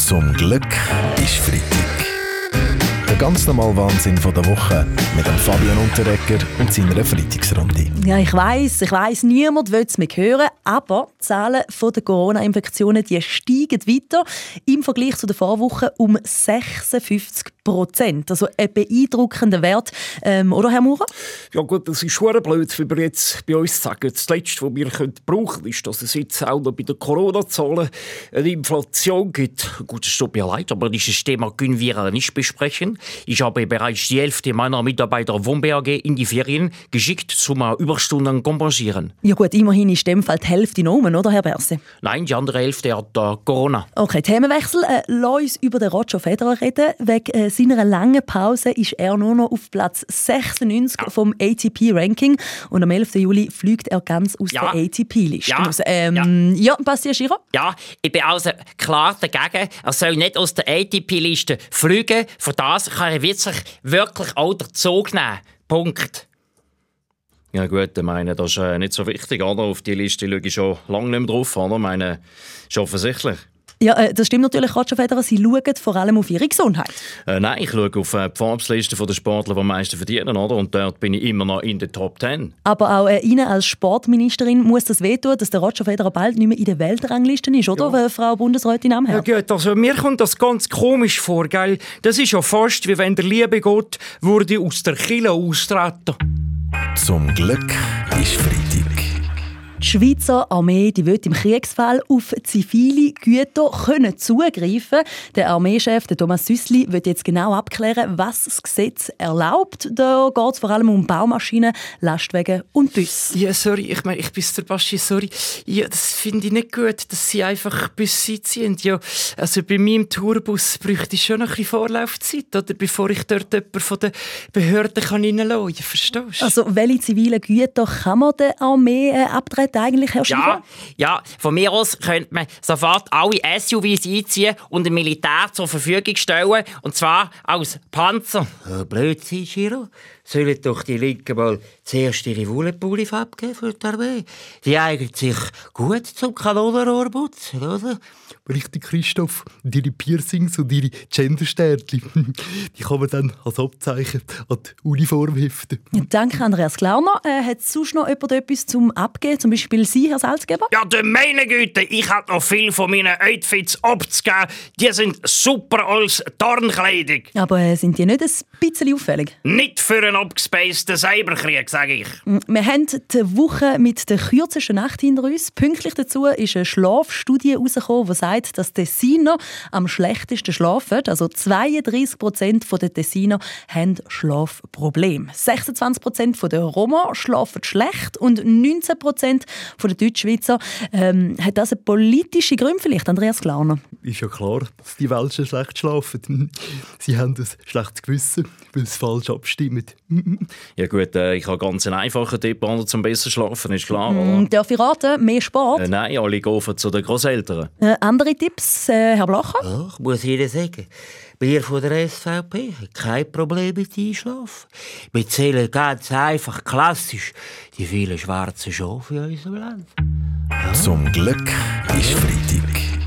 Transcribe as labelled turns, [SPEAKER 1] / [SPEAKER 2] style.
[SPEAKER 1] Zum Glück ist Freitag. Der ganz normale Wahnsinn von der Woche mit dem Fabian Unterrecker und seiner Freitagsrunde.
[SPEAKER 2] Ja, ich weiß, ich weiß, niemand will es mehr hören, aber die Zahlen der Corona-Infektionen steigen weiter. Im Vergleich zu der Vorwoche um 56 Prozent. Also ein beeindruckender Wert, ähm, oder Herr Maurer?
[SPEAKER 3] Ja gut, das ist schon blöd, wie wir jetzt bei uns sagen. Das Letzte, was wir können brauchen ist, dass es jetzt auch noch bei den Corona-Zahlen eine Inflation gibt. Gut, es tut mir leid, aber dieses Thema können wir nicht besprechen. Ich habe bereits die Hälfte meiner Mitarbeiter vom BAG in die Ferien geschickt, zum Überstunden kompensieren.
[SPEAKER 2] Ja gut, immerhin ist in dem Fall die Hälfte genommen, oder Herr Berse?
[SPEAKER 3] Nein, die andere Hälfte hat äh, Corona.
[SPEAKER 2] Okay, Themenwechsel. Äh, lass uns über den Roger Federer reden. Wegen äh, seiner langen Pause ist er nur noch auf Platz 96 ja. vom ATP-Ranking und am 11. Juli fliegt er ganz aus ja. der ATP-Liste.
[SPEAKER 3] Ja.
[SPEAKER 2] Also, ähm, ja. ja, Bastien Giro?
[SPEAKER 3] Ja, ich bin also klar dagegen. Er soll nicht aus der ATP-Liste fliegen. Von das kann er wirklich, wirklich auch den Zug nehmen. Punkt. Ja gut, ich meine, das ist äh, nicht so wichtig, oder? Auf die Liste schaue ich schon lange nicht mehr drauf, oder? Ich meine, ist offensichtlich.
[SPEAKER 2] Ja, äh, das stimmt natürlich, Roger Federer. Sie schauen vor allem auf ihre Gesundheit.
[SPEAKER 3] Äh, nein, ich schaue auf äh, die Forbes-Liste der Sportler, die am meisten verdienen, oder? Und dort bin ich immer noch in den Top 10.
[SPEAKER 2] Aber auch äh, Ihnen als Sportministerin muss das wehtun, dass der Roger Federer bald nicht mehr in der Weltrangliste ist, oder, ja. Frau Bundesrätin am
[SPEAKER 4] Ja gut, also mir kommt das ganz komisch vor, gell? Das ist ja fast, wie wenn der liebe Gott würde aus der Kille austreten.
[SPEAKER 1] Zum Glück ist Freitag.
[SPEAKER 2] Die Schweizer Armee die wird im Kriegsfall auf zivile Güter können zugreifen Der Armeechef der Thomas Süssli wird jetzt genau abklären, was das Gesetz erlaubt. Da geht es vor allem um Baumaschinen, Lastwagen und Busse.
[SPEAKER 4] Ja, sorry, ich meine, ich bin der Baschi, sorry. Ja, das finde ich nicht gut, dass sie einfach Busse ziehen. Ja, also bei meinem Tourbus bräuchte ich schon ein bisschen Vorlaufzeit, oder, bevor ich dort jemanden von der Behörden kann reinlassen kann. Verstehst
[SPEAKER 2] du? Also, welche zivilen Güter kann man der Armee äh, abtreten? Dort eigentlich, Herr
[SPEAKER 3] Ja, ja, von mir aus könnte man sofort alle SUVs einziehen und dem Militär zur Verfügung stellen. Und zwar als Panzer.
[SPEAKER 5] Oh, Blödsinn, Giro. Sollen doch die Linken mal zuerst ihre Wollenpullis abgeben für die Armee? Die eignet sich gut zum Kanonenrohr putzen, oder?
[SPEAKER 6] Richtig, Christoph. Und ihre Piercings und ihre Gendersternchen, die kann man dann als Abzeichen an die Uniform heften.
[SPEAKER 2] Ja, danke, Andreas Klauner. Äh, hat sonst noch jemand etwas zum Abgeben? Zum Beispiel Sie, Herr Salzgeber?
[SPEAKER 3] Ja, du meine Güte, ich habe noch viel von meinen Outfits abzugeben. Die sind super als Tarnkleidung.
[SPEAKER 2] Aber äh, sind die nicht ein bisschen auffällig?
[SPEAKER 3] Nicht für einen abgespaceden Cyberkrieg, sage ich.
[SPEAKER 2] Mm, wir haben die Woche mit der kürzesten Nacht hinter uns. Pünktlich dazu ist eine Schlafstudie herausgekommen, die sagt, dass Tessiner am schlechtesten schlafen. Also 32 Prozent der Tessiner haben Schlafprobleme. 26 Prozent der Roma schlafen schlecht und 19 Prozent der Deutschschweizer ähm, hat das eine politische Gründe vielleicht, Andreas Glauner?
[SPEAKER 6] Ist ja klar, dass die Welschen schlecht schlafen. Sie haben ein schlechtes Gewissen, weil sie falsch abstimmen.
[SPEAKER 3] ja gut, äh, ich habe ganz einen einfachen Tipp, zum besser schlafen, ist klar.
[SPEAKER 2] Mm, darf ich raten? Mehr Sport?
[SPEAKER 3] Äh, nein, alle gehen zu den Großeltern.
[SPEAKER 2] Äh, andere Tipps, äh, Herr Blacher?
[SPEAKER 5] Ach, muss ich Ihnen sagen. Wir von der SVP haben kein Problem mit Einschlafen. Wir zählen ganz einfach klassisch die vielen schwarzen Schafe in unserem Land.
[SPEAKER 1] Ja. Zum Glück ist Freitag.